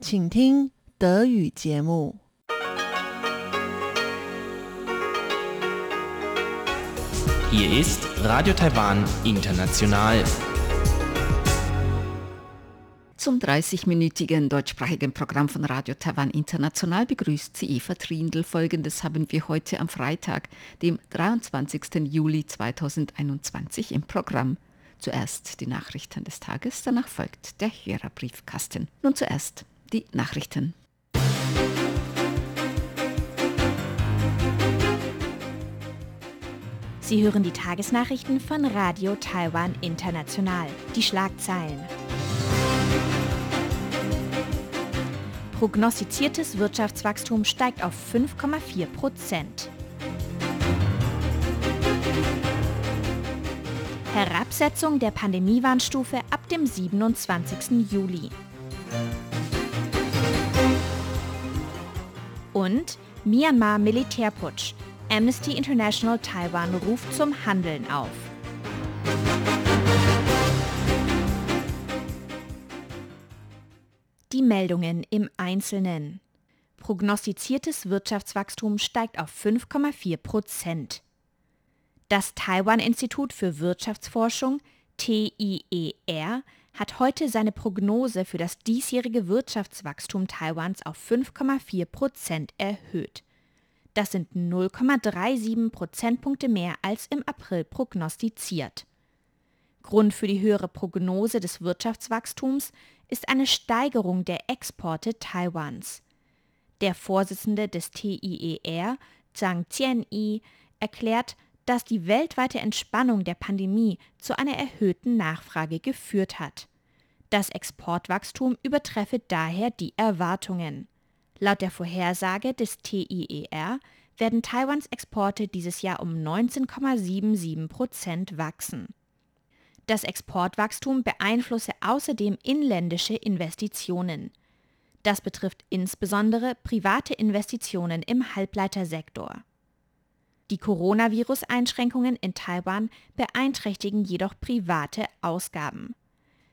请听德语节目。Hier ist Radio Taiwan International. Zum 30-minütigen deutschsprachigen Programm von Radio Taiwan International begrüßt sie Eva Trindl. Folgendes haben wir heute am Freitag, dem 23. Juli 2021 im Programm. Zuerst die Nachrichten des Tages, danach folgt der Hörerbriefkasten. Nun zuerst die Nachrichten. Sie hören die Tagesnachrichten von Radio Taiwan International. Die Schlagzeilen. Prognostiziertes Wirtschaftswachstum steigt auf 5,4 Prozent. Herabsetzung der Pandemiewarnstufe ab dem 27. Juli. Und Myanmar Militärputsch. Amnesty International Taiwan ruft zum Handeln auf. Die Meldungen im Einzelnen. Prognostiziertes Wirtschaftswachstum steigt auf 5,4 Prozent. Das Taiwan-Institut für Wirtschaftsforschung TIER hat heute seine Prognose für das diesjährige Wirtschaftswachstum Taiwans auf 5,4 Prozent erhöht. Das sind 0,37 Prozentpunkte mehr als im April prognostiziert. Grund für die höhere Prognose des Wirtschaftswachstums ist eine Steigerung der Exporte Taiwans. Der Vorsitzende des TIER, Zhang Jianyi, erklärt, dass die weltweite Entspannung der Pandemie zu einer erhöhten Nachfrage geführt hat. Das Exportwachstum übertreffe daher die Erwartungen. Laut der Vorhersage des TIER werden Taiwans Exporte dieses Jahr um 19,77 Prozent wachsen. Das Exportwachstum beeinflusse außerdem inländische Investitionen. Das betrifft insbesondere private Investitionen im Halbleitersektor. Die Coronavirus-Einschränkungen in Taiwan beeinträchtigen jedoch private Ausgaben.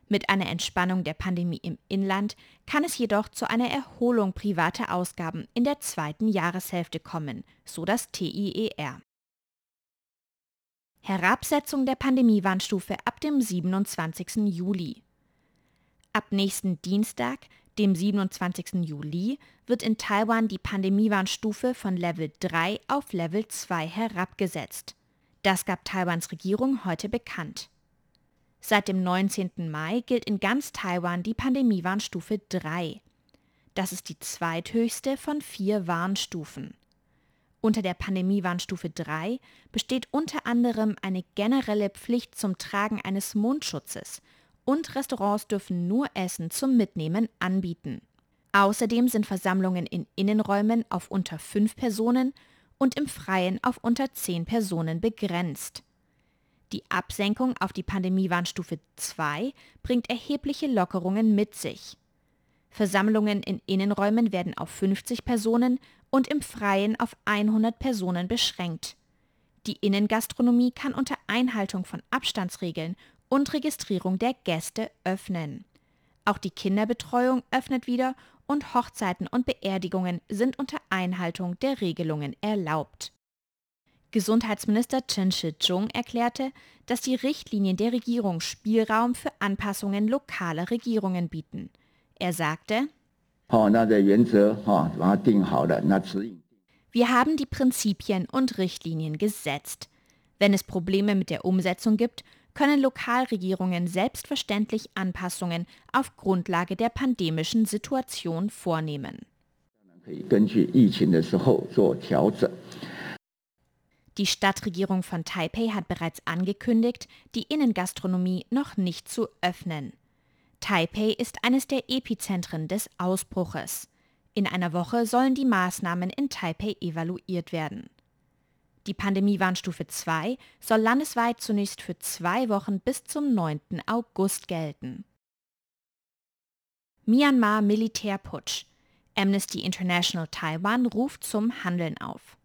Mit einer Entspannung der Pandemie im Inland kann es jedoch zu einer Erholung privater Ausgaben in der zweiten Jahreshälfte kommen, so das TIER. Herabsetzung der Pandemiewarnstufe ab dem 27. Juli. Ab nächsten Dienstag, dem 27. Juli, wird in Taiwan die Pandemiewarnstufe von Level 3 auf Level 2 herabgesetzt. Das gab Taiwans Regierung heute bekannt. Seit dem 19. Mai gilt in ganz Taiwan die Pandemiewarnstufe 3. Das ist die zweithöchste von vier Warnstufen. Unter der Pandemiewarnstufe 3 besteht unter anderem eine generelle Pflicht zum Tragen eines Mundschutzes und Restaurants dürfen nur Essen zum Mitnehmen anbieten. Außerdem sind Versammlungen in Innenräumen auf unter fünf Personen und im Freien auf unter zehn Personen begrenzt. Die Absenkung auf die Pandemiewarnstufe 2 bringt erhebliche Lockerungen mit sich. Versammlungen in Innenräumen werden auf 50 Personen und im Freien auf 100 Personen beschränkt. Die Innengastronomie kann unter Einhaltung von Abstandsregeln und Registrierung der Gäste öffnen. Auch die Kinderbetreuung öffnet wieder und Hochzeiten und Beerdigungen sind unter Einhaltung der Regelungen erlaubt. Gesundheitsminister Chen Shih-chung erklärte, dass die Richtlinien der Regierung Spielraum für Anpassungen lokaler Regierungen bieten. Er sagte, wir haben die Prinzipien und Richtlinien gesetzt. Wenn es Probleme mit der Umsetzung gibt, können Lokalregierungen selbstverständlich Anpassungen auf Grundlage der pandemischen Situation vornehmen. Die Stadtregierung von Taipei hat bereits angekündigt, die Innengastronomie noch nicht zu öffnen. Taipei ist eines der Epizentren des Ausbruches. In einer Woche sollen die Maßnahmen in Taipei evaluiert werden. Die Pandemiewarnstufe 2 soll landesweit zunächst für zwei Wochen bis zum 9. August gelten. Myanmar Militärputsch. Amnesty International Taiwan ruft zum Handeln auf.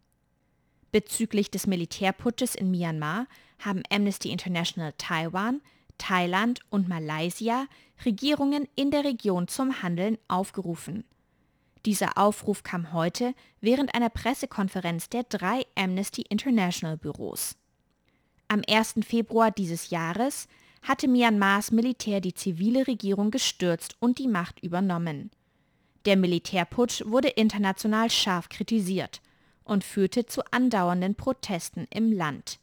Bezüglich des Militärputsches in Myanmar haben Amnesty International Taiwan, Thailand und Malaysia Regierungen in der Region zum Handeln aufgerufen. Dieser Aufruf kam heute während einer Pressekonferenz der drei Amnesty International Büros. Am 1. Februar dieses Jahres hatte Myanmars Militär die zivile Regierung gestürzt und die Macht übernommen. Der Militärputsch wurde international scharf kritisiert und führte zu andauernden Protesten im Land.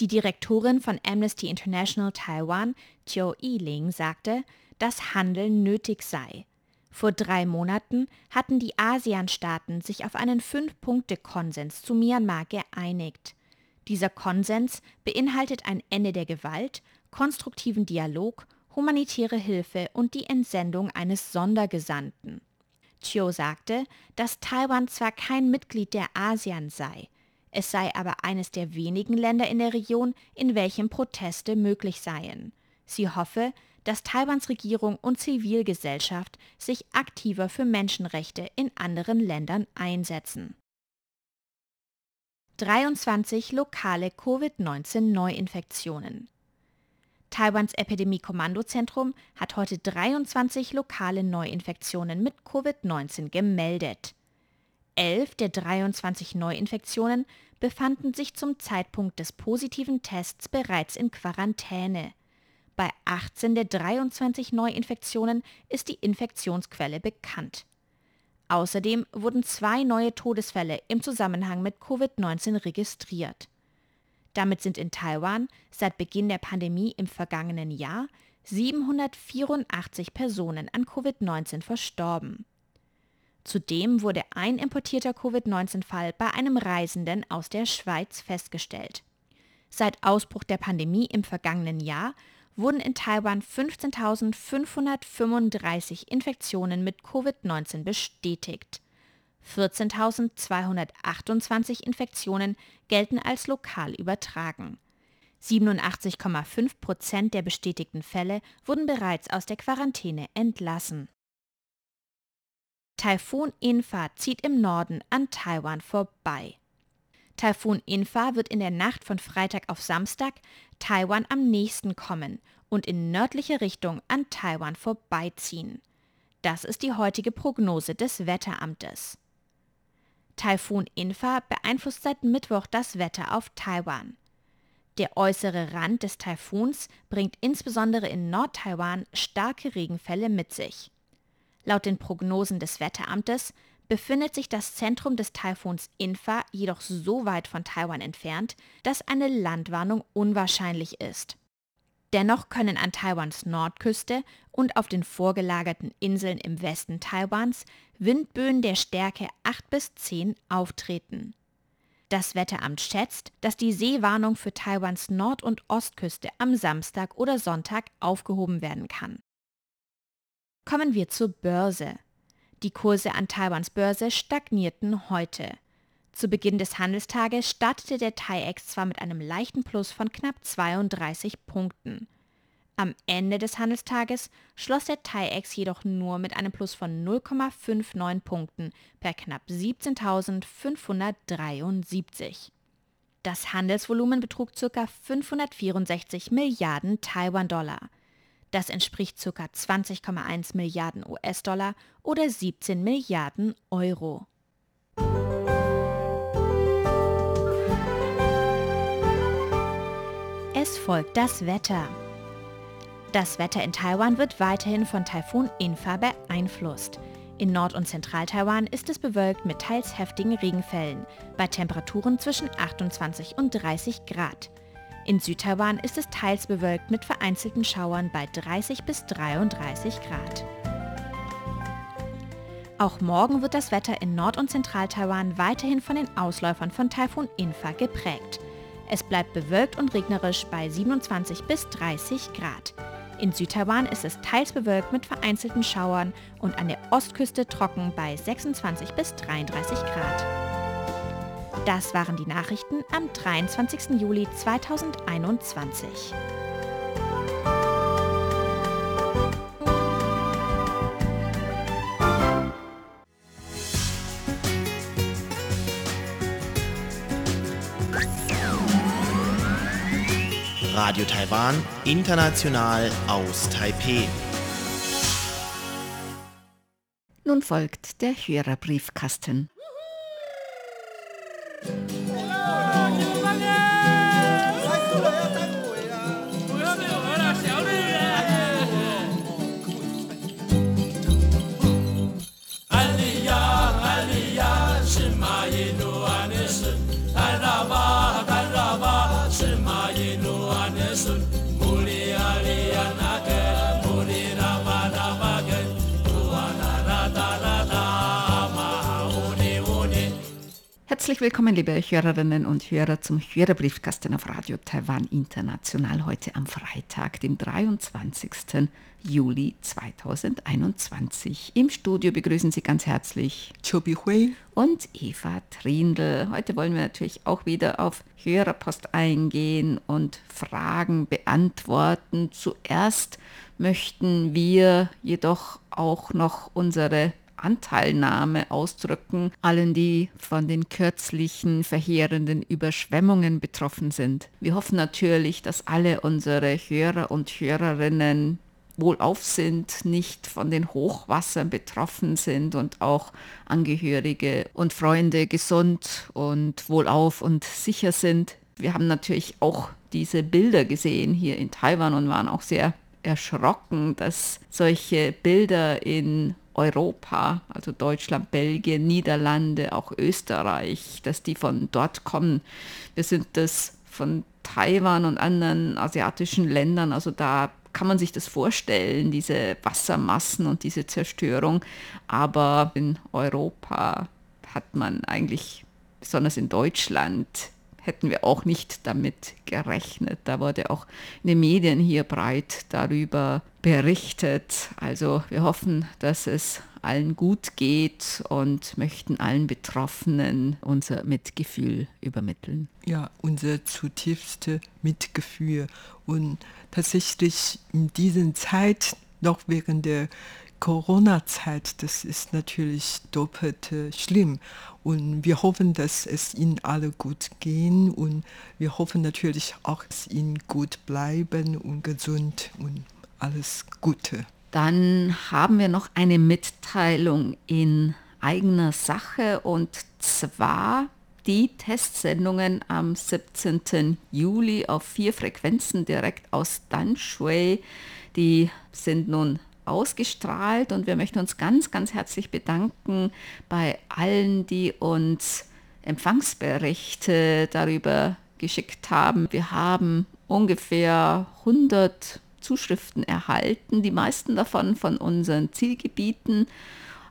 Die Direktorin von Amnesty International Taiwan, Chiu Yiling, sagte, dass Handeln nötig sei. Vor drei Monaten hatten die ASEAN-Staaten sich auf einen Fünf-Punkte-Konsens zu Myanmar geeinigt. Dieser Konsens beinhaltet ein Ende der Gewalt, konstruktiven Dialog, humanitäre Hilfe und die Entsendung eines Sondergesandten. Chiu sagte, dass Taiwan zwar kein Mitglied der ASEAN sei, es sei aber eines der wenigen Länder in der Region, in welchem Proteste möglich seien. Sie hoffe, dass Taiwans Regierung und Zivilgesellschaft sich aktiver für Menschenrechte in anderen Ländern einsetzen. 23 lokale Covid-19-Neuinfektionen. Taiwans Epidemie-Kommandozentrum hat heute 23 lokale Neuinfektionen mit Covid-19 gemeldet. Elf der 23 Neuinfektionen befanden sich zum Zeitpunkt des positiven Tests bereits in Quarantäne. Bei 18 der 23 Neuinfektionen ist die Infektionsquelle bekannt. Außerdem wurden zwei neue Todesfälle im Zusammenhang mit Covid-19 registriert. Damit sind in Taiwan seit Beginn der Pandemie im vergangenen Jahr 784 Personen an Covid-19 verstorben. Zudem wurde ein importierter Covid-19-Fall bei einem Reisenden aus der Schweiz festgestellt. Seit Ausbruch der Pandemie im vergangenen Jahr wurden in Taiwan 15.535 Infektionen mit Covid-19 bestätigt. 14.228 Infektionen gelten als lokal übertragen. 87,5 Prozent der bestätigten Fälle wurden bereits aus der Quarantäne entlassen. Taifun Infa zieht im Norden an Taiwan vorbei. Taifun Infa wird in der Nacht von Freitag auf Samstag Taiwan am nächsten kommen und in nördliche Richtung an Taiwan vorbeiziehen. Das ist die heutige Prognose des Wetteramtes. Taifun Infa beeinflusst seit Mittwoch das Wetter auf Taiwan. Der äußere Rand des Taifuns bringt insbesondere in Nord-Taiwan starke Regenfälle mit sich. Laut den Prognosen des Wetteramtes befindet sich das Zentrum des Taifuns Infa jedoch so weit von Taiwan entfernt, dass eine Landwarnung unwahrscheinlich ist. Dennoch können an Taiwans Nordküste und auf den vorgelagerten Inseln im Westen Taiwans Windböen der Stärke 8 bis 10 auftreten. Das Wetteramt schätzt, dass die Seewarnung für Taiwans Nord- und Ostküste am Samstag oder Sonntag aufgehoben werden kann. Kommen wir zur Börse. Die Kurse an Taiwans Börse stagnierten heute. Zu Beginn des Handelstages startete der TAIEX zwar mit einem leichten Plus von knapp 32 Punkten. Am Ende des Handelstages schloss der TAIEX jedoch nur mit einem Plus von 0,59 Punkten per knapp 17.573. Das Handelsvolumen betrug ca. 564 Milliarden Taiwan-Dollar. Das entspricht ca. 20,1 Milliarden US-Dollar oder 17 Milliarden Euro. Es folgt das Wetter. Das Wetter in Taiwan wird weiterhin von Taifun Infa beeinflusst. In Nord- und Zentral-Taiwan ist es bewölkt mit teils heftigen Regenfällen, bei Temperaturen zwischen 28 und 30 Grad. In Südtaiwan ist es teils bewölkt mit vereinzelten Schauern bei 30 bis 33 Grad. Auch morgen wird das Wetter in Nord- und Zentral-Taiwan weiterhin von den Ausläufern von Taifun Infa geprägt. Es bleibt bewölkt und regnerisch bei 27 bis 30 Grad. In Südtaiwan ist es teils bewölkt mit vereinzelten Schauern und an der Ostküste trocken bei 26 bis 33 Grad. Das waren die Nachrichten am 23. Juli 2021. Radio Taiwan, international aus Taipeh. Nun folgt der Hörerbriefkasten. Herzlich willkommen, liebe Hörerinnen und Hörer, zum Hörerbriefkasten auf Radio Taiwan International. Heute am Freitag, dem 23. Juli 2021. Im Studio begrüßen Sie ganz herzlich Chobi Hui und Eva Trindl. Heute wollen wir natürlich auch wieder auf Hörerpost eingehen und Fragen beantworten. Zuerst möchten wir jedoch auch noch unsere Anteilnahme ausdrücken, allen, die von den kürzlichen verheerenden Überschwemmungen betroffen sind. Wir hoffen natürlich, dass alle unsere Hörer und Hörerinnen wohlauf sind, nicht von den Hochwassern betroffen sind und auch Angehörige und Freunde gesund und wohlauf und sicher sind. Wir haben natürlich auch diese Bilder gesehen hier in Taiwan und waren auch sehr erschrocken, dass solche Bilder in Europa, also Deutschland, Belgien, Niederlande, auch Österreich, dass die von dort kommen. Wir sind das von Taiwan und anderen asiatischen Ländern, also da kann man sich das vorstellen, diese Wassermassen und diese Zerstörung. Aber in Europa hat man eigentlich, besonders in Deutschland, hätten wir auch nicht damit gerechnet. Da wurde auch in den Medien hier breit darüber berichtet. Also wir hoffen, dass es allen gut geht und möchten allen Betroffenen unser Mitgefühl übermitteln. Ja, unser zutiefste Mitgefühl. Und tatsächlich in dieser Zeit, noch während der Corona-Zeit, das ist natürlich doppelt äh, schlimm. Und wir hoffen, dass es Ihnen alle gut gehen und wir hoffen natürlich auch, dass Ihnen gut bleiben und gesund und alles Gute. Dann haben wir noch eine Mitteilung in eigener Sache und zwar die Testsendungen am 17. Juli auf vier Frequenzen direkt aus Danshui. Die sind nun ausgestrahlt und wir möchten uns ganz, ganz herzlich bedanken bei allen, die uns Empfangsberichte darüber geschickt haben. Wir haben ungefähr 100 Zuschriften erhalten, die meisten davon von unseren Zielgebieten,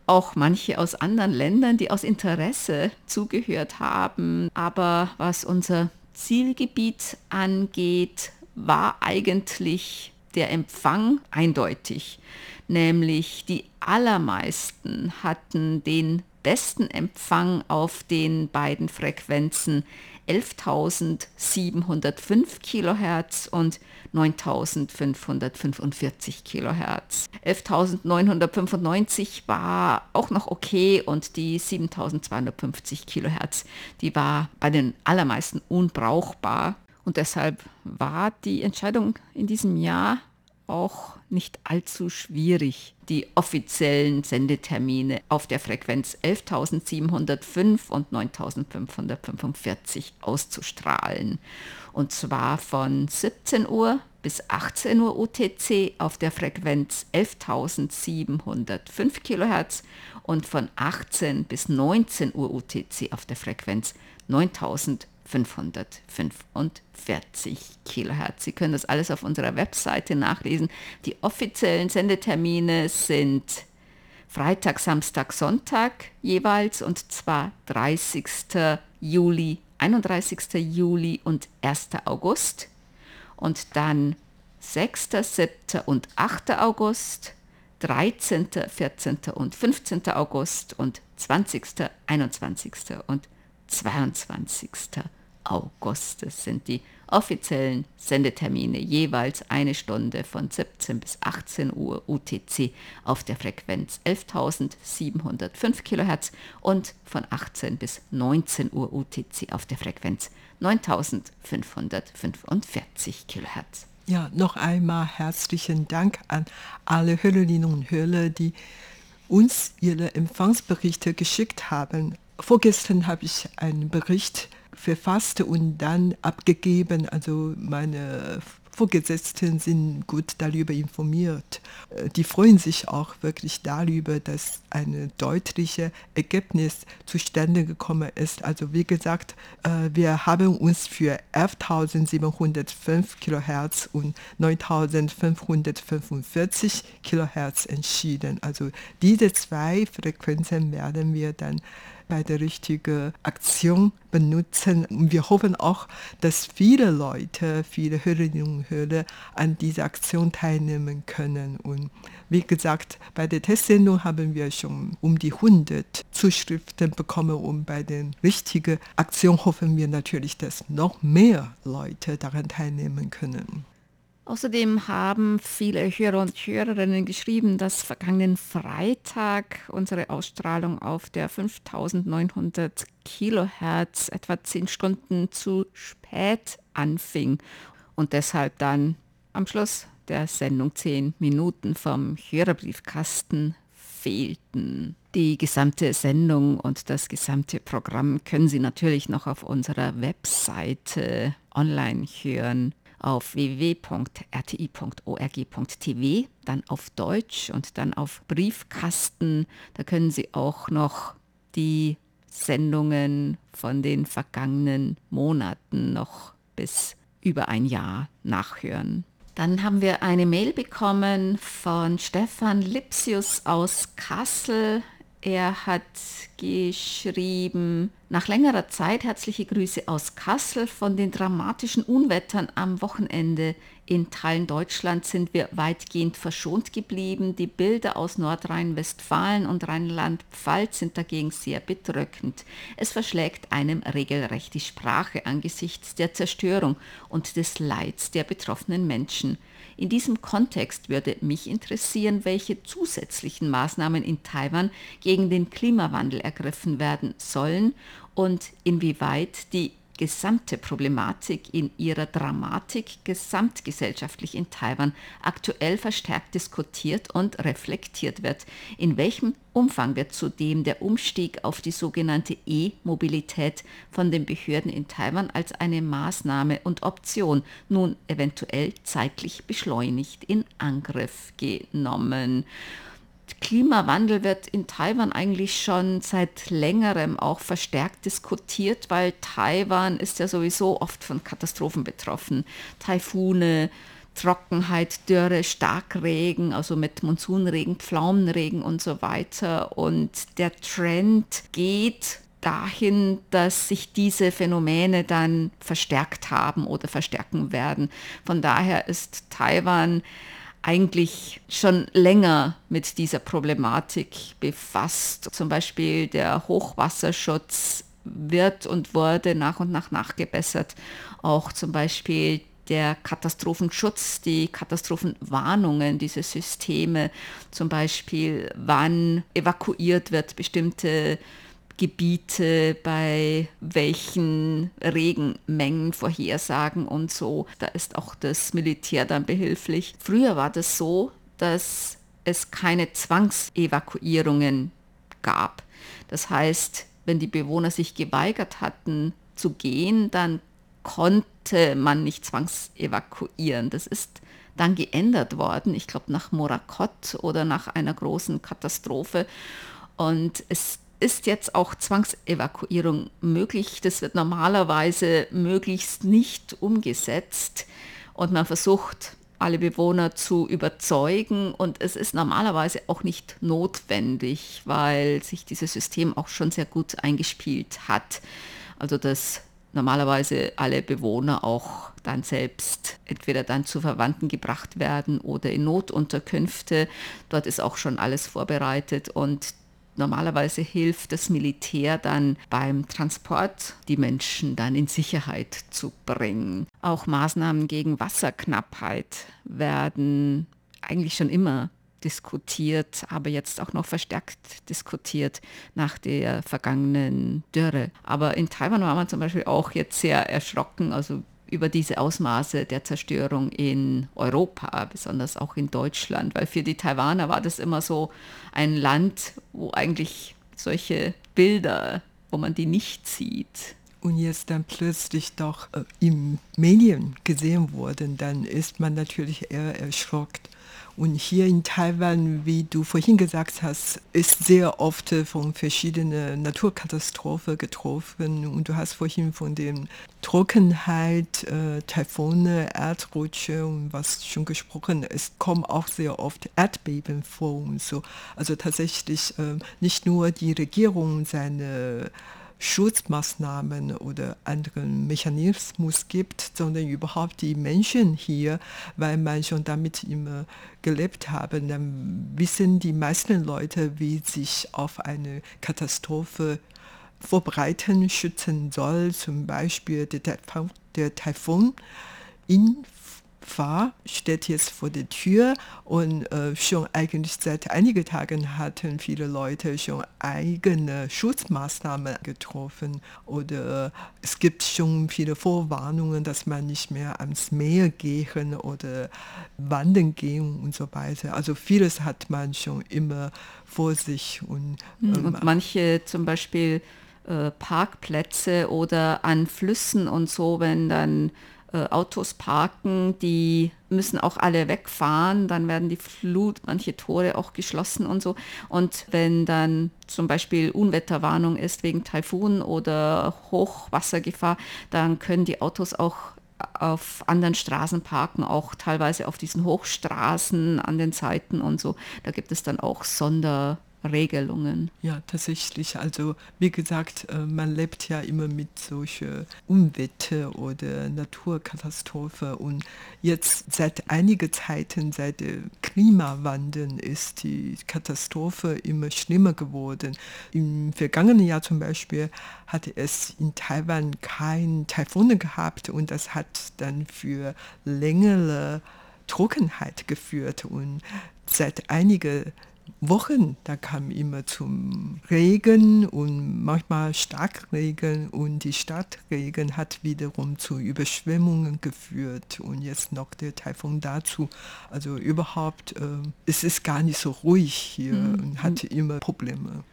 auch manche aus anderen Ländern, die aus Interesse zugehört haben. Aber was unser Zielgebiet angeht, war eigentlich der Empfang eindeutig, nämlich die allermeisten hatten den besten Empfang auf den beiden Frequenzen 11.705 Kilohertz und 9.545 Kilohertz. 11.995 war auch noch okay und die 7.250 Kilohertz, die war bei den allermeisten unbrauchbar. Und deshalb war die Entscheidung in diesem Jahr auch nicht allzu schwierig, die offiziellen Sendetermine auf der Frequenz 11.705 und 9.545 auszustrahlen. Und zwar von 17 Uhr bis 18 Uhr UTC auf der Frequenz 11.705 kHz und von 18 bis 19 Uhr UTC auf der Frequenz 9.545 Kilohertz. Sie können das alles auf unserer Webseite nachlesen. Die offiziellen Sendetermine sind Freitag, Samstag, Sonntag jeweils und zwar 30. Juli, 31. Juli und 1. August und dann 6., 7. und 8. August, 13., 14. und 15. August und 20., 21. und 22. August. Das sind die offiziellen Sendetermine jeweils eine Stunde von 17 bis 18 Uhr UTC auf der Frequenz 11.705 kHz und von 18 bis 19 Uhr UTC auf der Frequenz 9.545 kHz. Ja, noch einmal herzlichen Dank an alle Hörerinnen und Hörer, die uns ihre Empfangsberichte geschickt haben. Vorgestern habe ich einen Bericht verfasst und dann abgegeben. Also meine Vorgesetzten sind gut darüber informiert. Äh, die freuen sich auch wirklich darüber, dass ein deutliches Ergebnis zustande gekommen ist. Also wie gesagt, äh, wir haben uns für 11.705 kHz und 9.545 kHz entschieden. Also diese zwei Frequenzen werden wir dann bei der richtigen Aktion benutzen. Und wir hoffen auch, dass viele Leute, viele Hörerinnen und Hörer an dieser Aktion teilnehmen können. Und wie gesagt, bei der Testsendung haben wir schon um die 100 Zuschriften bekommen und bei der richtigen Aktion hoffen wir natürlich, dass noch mehr Leute daran teilnehmen können. Außerdem haben viele Hörer und Hörerinnen geschrieben, dass vergangenen Freitag unsere Ausstrahlung auf der 5900 Kilohertz etwa zehn Stunden zu spät anfing und deshalb dann am Schluss der Sendung zehn Minuten vom Hörerbriefkasten fehlten. Die gesamte Sendung und das gesamte Programm können Sie natürlich noch auf unserer Webseite online hören auf www.rti.org.tv, dann auf Deutsch und dann auf Briefkasten. Da können Sie auch noch die Sendungen von den vergangenen Monaten noch bis über ein Jahr nachhören. Dann haben wir eine Mail bekommen von Stefan Lipsius aus Kassel. Er hat geschrieben, nach längerer Zeit herzliche Grüße aus Kassel. Von den dramatischen Unwettern am Wochenende in Teilen Deutschlands sind wir weitgehend verschont geblieben. Die Bilder aus Nordrhein-Westfalen und Rheinland-Pfalz sind dagegen sehr bedrückend. Es verschlägt einem regelrecht die Sprache angesichts der Zerstörung und des Leids der betroffenen Menschen. In diesem Kontext würde mich interessieren, welche zusätzlichen Maßnahmen in Taiwan gegen den Klimawandel ergriffen werden sollen und inwieweit die gesamte Problematik in ihrer Dramatik gesamtgesellschaftlich in Taiwan aktuell verstärkt diskutiert und reflektiert wird. In welchem Umfang wird zudem der Umstieg auf die sogenannte E-Mobilität von den Behörden in Taiwan als eine Maßnahme und Option nun eventuell zeitlich beschleunigt in Angriff genommen. Klimawandel wird in Taiwan eigentlich schon seit längerem auch verstärkt diskutiert, weil Taiwan ist ja sowieso oft von Katastrophen betroffen. Taifune, Trockenheit, Dürre, Starkregen, also mit Monsunregen, Pflaumenregen und so weiter. Und der Trend geht dahin, dass sich diese Phänomene dann verstärkt haben oder verstärken werden. Von daher ist Taiwan eigentlich schon länger mit dieser Problematik befasst. Zum Beispiel der Hochwasserschutz wird und wurde nach und nach nachgebessert. Auch zum Beispiel der Katastrophenschutz, die Katastrophenwarnungen, diese Systeme, zum Beispiel wann evakuiert wird, bestimmte Gebiete, bei welchen Regenmengen Vorhersagen und so. Da ist auch das Militär dann behilflich. Früher war das so, dass es keine Zwangsevakuierungen gab. Das heißt, wenn die Bewohner sich geweigert hatten zu gehen, dann konnte man nicht zwangsevakuieren. Das ist dann geändert worden, ich glaube nach Morakot oder nach einer großen Katastrophe. Und es ist jetzt auch Zwangsevakuierung möglich. Das wird normalerweise möglichst nicht umgesetzt und man versucht, alle Bewohner zu überzeugen und es ist normalerweise auch nicht notwendig, weil sich dieses System auch schon sehr gut eingespielt hat. Also dass normalerweise alle Bewohner auch dann selbst entweder dann zu Verwandten gebracht werden oder in Notunterkünfte. Dort ist auch schon alles vorbereitet und normalerweise hilft das Militär dann beim Transport, die Menschen dann in Sicherheit zu bringen. Auch Maßnahmen gegen Wasserknappheit werden eigentlich schon immer diskutiert, aber jetzt auch noch verstärkt diskutiert nach der vergangenen Dürre. Aber in Taiwan war man zum Beispiel auch jetzt sehr erschrocken, also über diese Ausmaße der Zerstörung in Europa, besonders auch in Deutschland, weil für die Taiwaner war das immer so ein Land, wo eigentlich solche Bilder, wo man die nicht sieht, und jetzt dann plötzlich doch äh, im Medien gesehen wurden, dann ist man natürlich eher erschrocken. Und hier in Taiwan, wie du vorhin gesagt hast, ist sehr oft von verschiedenen Naturkatastrophen getroffen. Und du hast vorhin von der Trockenheit, äh, Taifune, Erdrutsche und was schon gesprochen ist, kommen auch sehr oft Erdbeben vor und so. Also tatsächlich äh, nicht nur die Regierung seine Schutzmaßnahmen oder anderen Mechanismus gibt, sondern überhaupt die Menschen hier, weil man schon damit immer gelebt haben, dann wissen die meisten Leute, wie sich auf eine Katastrophe vorbereiten, schützen soll, zum Beispiel der, Taifun, der Taifun in war, steht jetzt vor der Tür und äh, schon eigentlich seit einigen Tagen hatten viele Leute schon eigene Schutzmaßnahmen getroffen oder es gibt schon viele Vorwarnungen, dass man nicht mehr ans Meer gehen oder wandern gehen und so weiter. Also vieles hat man schon immer vor sich. Und, hm, ähm, und manche zum Beispiel äh, Parkplätze oder an Flüssen und so, wenn dann äh, Autos parken, die müssen auch alle wegfahren, dann werden die Flut, manche Tore auch geschlossen und so. Und wenn dann zum Beispiel Unwetterwarnung ist wegen Taifun oder Hochwassergefahr, dann können die Autos auch auf anderen Straßen parken, auch teilweise auf diesen Hochstraßen an den Seiten und so. Da gibt es dann auch Sonder Regelungen. Ja, tatsächlich. Also wie gesagt, äh, man lebt ja immer mit solchen Unwetter oder Naturkatastrophe und jetzt seit einiger Zeiten, seit dem Klimawandel ist die Katastrophe immer schlimmer geworden. Im vergangenen Jahr zum Beispiel hatte es in Taiwan kein Taifun gehabt und das hat dann für längere Trockenheit geführt und seit einigen Wochen, da kam immer zum Regen und manchmal Starkregen und die Stadtregen hat wiederum zu Überschwemmungen geführt und jetzt noch der Taifun dazu. Also überhaupt, äh, es ist gar nicht so ruhig hier mhm. und hatte immer Probleme.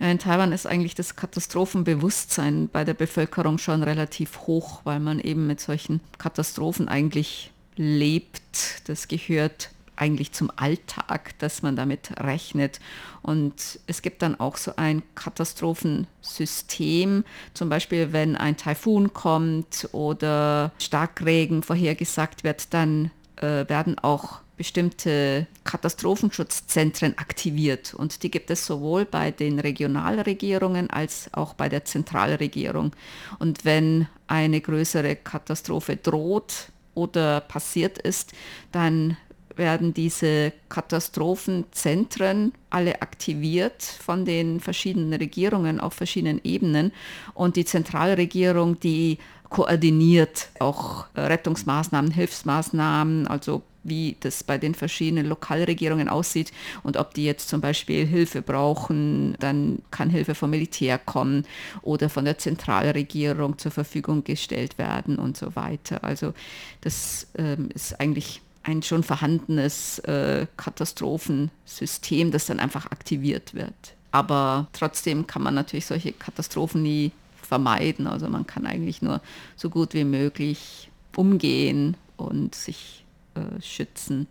Ja, in Taiwan ist eigentlich das Katastrophenbewusstsein bei der Bevölkerung schon relativ hoch, weil man eben mit solchen Katastrophen eigentlich lebt. Das gehört eigentlich zum Alltag, dass man damit rechnet. Und es gibt dann auch so ein Katastrophensystem, zum Beispiel wenn ein Taifun kommt oder Starkregen vorhergesagt wird, dann äh, werden auch bestimmte Katastrophenschutzzentren aktiviert. Und die gibt es sowohl bei den Regionalregierungen als auch bei der Zentralregierung. Und wenn eine größere Katastrophe droht, oder passiert ist, dann werden diese Katastrophenzentren alle aktiviert von den verschiedenen Regierungen auf verschiedenen Ebenen und die Zentralregierung, die koordiniert auch Rettungsmaßnahmen, Hilfsmaßnahmen, also wie das bei den verschiedenen Lokalregierungen aussieht und ob die jetzt zum Beispiel Hilfe brauchen, dann kann Hilfe vom Militär kommen oder von der Zentralregierung zur Verfügung gestellt werden und so weiter. Also das ähm, ist eigentlich ein schon vorhandenes äh, Katastrophensystem, das dann einfach aktiviert wird. Aber trotzdem kann man natürlich solche Katastrophen nie vermeiden. Also man kann eigentlich nur so gut wie möglich umgehen und sich äh, schützen.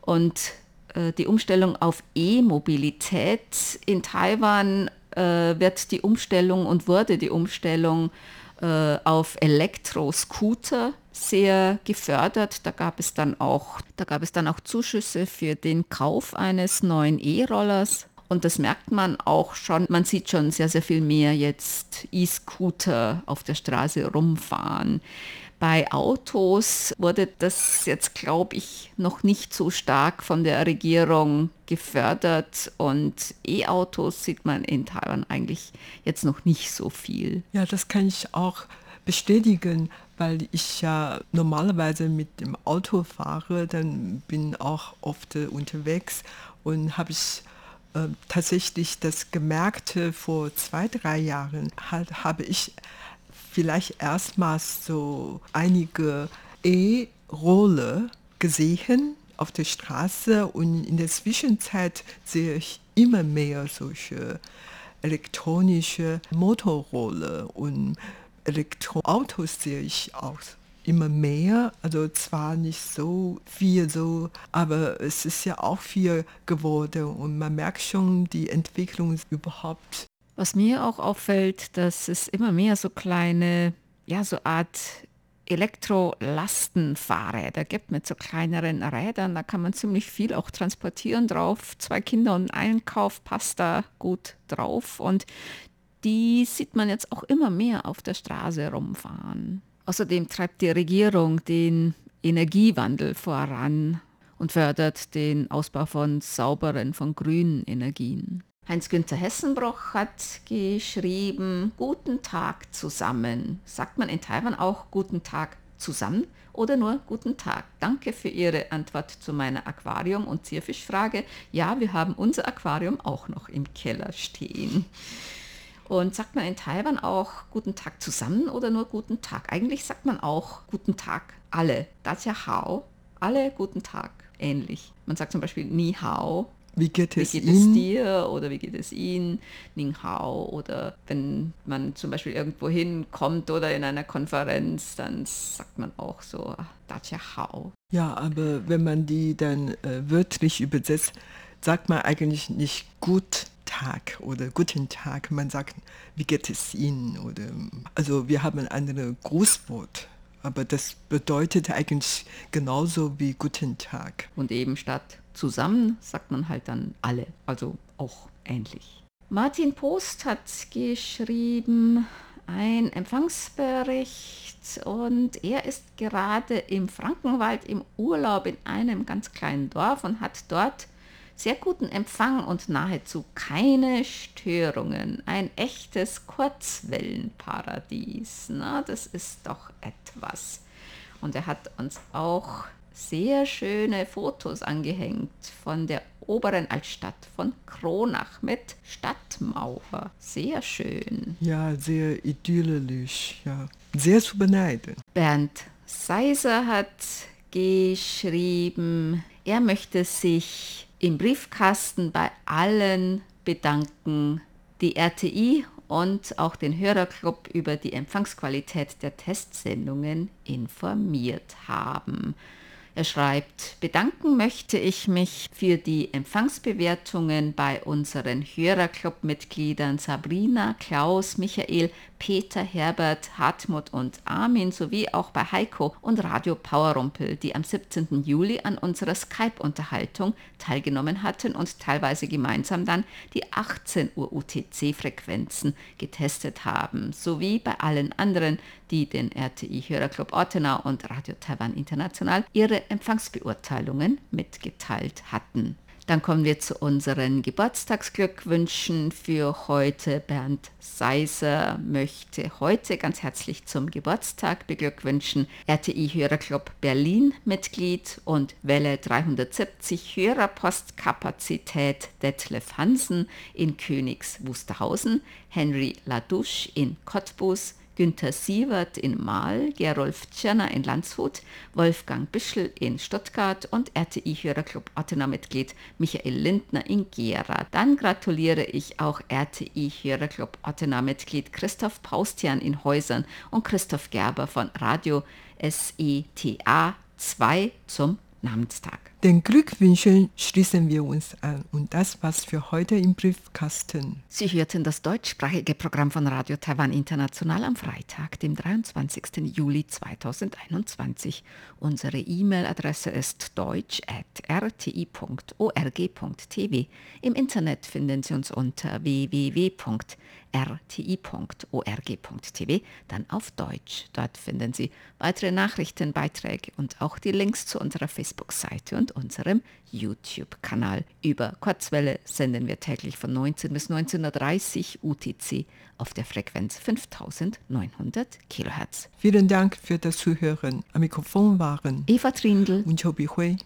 Und äh, die Umstellung auf E-Mobilität in Taiwan äh, wird die Umstellung und wurde die Umstellung äh, auf Elektroscooter sehr gefördert. Da gab es dann auch, da gab es dann auch Zuschüsse für den Kauf eines neuen E-Rollers. Und das merkt man auch schon. Man sieht schon sehr, sehr viel mehr jetzt E-Scooter auf der Straße rumfahren. Bei Autos wurde das jetzt, glaube ich, noch nicht so stark von der Regierung gefördert und E-Autos sieht man in Taiwan eigentlich jetzt noch nicht so viel. Ja, das kann ich auch bestätigen, weil ich ja normalerweise mit dem Auto fahre, dann bin auch oft äh, unterwegs und habe ich äh, tatsächlich das gemerkt, vor zwei, drei Jahren halt, habe ich vielleicht erstmals so einige E-Rolle gesehen auf der Straße und in der Zwischenzeit sehe ich immer mehr solche elektronische Motorrolle und Elektroautos sehe ich auch immer mehr, also zwar nicht so viel so, aber es ist ja auch viel geworden und man merkt schon die Entwicklung überhaupt was mir auch auffällt, dass es immer mehr so kleine, ja, so Art Elektrolastenfahrräder gibt mit so kleineren Rädern. Da kann man ziemlich viel auch transportieren drauf. Zwei Kinder und ein Einkauf passt da gut drauf. Und die sieht man jetzt auch immer mehr auf der Straße rumfahren. Außerdem treibt die Regierung den Energiewandel voran und fördert den Ausbau von sauberen, von grünen Energien. Heinz-Günther Hessenbroch hat geschrieben, guten Tag zusammen. Sagt man in Taiwan auch guten Tag zusammen oder nur guten Tag? Danke für Ihre Antwort zu meiner Aquarium- und Zierfischfrage. Ja, wir haben unser Aquarium auch noch im Keller stehen. Und sagt man in Taiwan auch guten Tag zusammen oder nur guten Tag? Eigentlich sagt man auch guten Tag alle. Das ja hao. Alle guten Tag. Ähnlich. Man sagt zum Beispiel Ni Hao wie geht es, wie geht es dir oder wie geht es Ihnen, Ning Hao oder wenn man zum Beispiel irgendwo hinkommt oder in einer Konferenz, dann sagt man auch so Dacia Hao. Ja, aber wenn man die dann äh, wörtlich übersetzt, sagt man eigentlich nicht gut Tag oder guten Tag, man sagt, wie geht es Ihnen oder also wir haben ein anderes Grußwort aber das bedeutet eigentlich genauso wie guten Tag. Und eben statt zusammen sagt man halt dann alle, also auch ähnlich. Martin Post hat geschrieben, ein Empfangsbericht und er ist gerade im Frankenwald im Urlaub in einem ganz kleinen Dorf und hat dort sehr guten Empfang und nahezu keine Störungen. Ein echtes Kurzwellenparadies. Na, das ist doch etwas. Und er hat uns auch sehr schöne Fotos angehängt von der oberen Altstadt von Kronach mit Stadtmauer. Sehr schön. Ja, sehr idyllisch, ja. Sehr zu beneiden. Bernd Seiser hat geschrieben, er möchte sich im Briefkasten bei allen bedanken, die RTI und auch den Hörerclub über die Empfangsqualität der Testsendungen informiert haben. Er schreibt, bedanken möchte ich mich für die Empfangsbewertungen bei unseren Hörerclub-Mitgliedern Sabrina, Klaus, Michael, Peter, Herbert, Hartmut und Armin sowie auch bei Heiko und Radio Powerrumpel, die am 17. Juli an unserer Skype-Unterhaltung teilgenommen hatten und teilweise gemeinsam dann die 18 Uhr UTC-Frequenzen getestet haben, sowie bei allen anderen, die den RTI Hörerclub Ortenau und Radio Taiwan International ihre Empfangsbeurteilungen mitgeteilt hatten. Dann kommen wir zu unseren Geburtstagsglückwünschen für heute. Bernd Seiser möchte heute ganz herzlich zum Geburtstag beglückwünschen. RTI Hörerclub Berlin Mitglied und Welle 370 Hörerpostkapazität Detlef Hansen in Königs Wusterhausen, Henry Ladouche in Cottbus, Günter Sievert in Mahl, Gerolf Tschirner in Landshut, Wolfgang Büschel in Stuttgart und RTI-Hörerclub Ottenau-Mitglied Michael Lindner in Gera. Dann gratuliere ich auch RTI-Hörerclub Ottenau-Mitglied Christoph Paustian in Häusern und Christoph Gerber von Radio SETA 2 zum Namenstag. Den Glückwünschen schließen wir uns an und das war's für heute im Briefkasten. Sie hörten das deutschsprachige Programm von Radio Taiwan International am Freitag, dem 23. Juli 2021. Unsere E-Mail-Adresse ist deutsch.rti.org.tv. Im Internet finden Sie uns unter www.rti.org rti.org.tv, dann auf Deutsch. Dort finden Sie weitere Nachrichtenbeiträge und auch die Links zu unserer Facebook-Seite und unserem YouTube-Kanal. Über Kurzwelle senden wir täglich von 19 bis 19.30 Uhr UTC auf der Frequenz 5900 kHz. Vielen Dank für das Zuhören. Am Mikrofon waren Eva Trindl und Chobi Hui.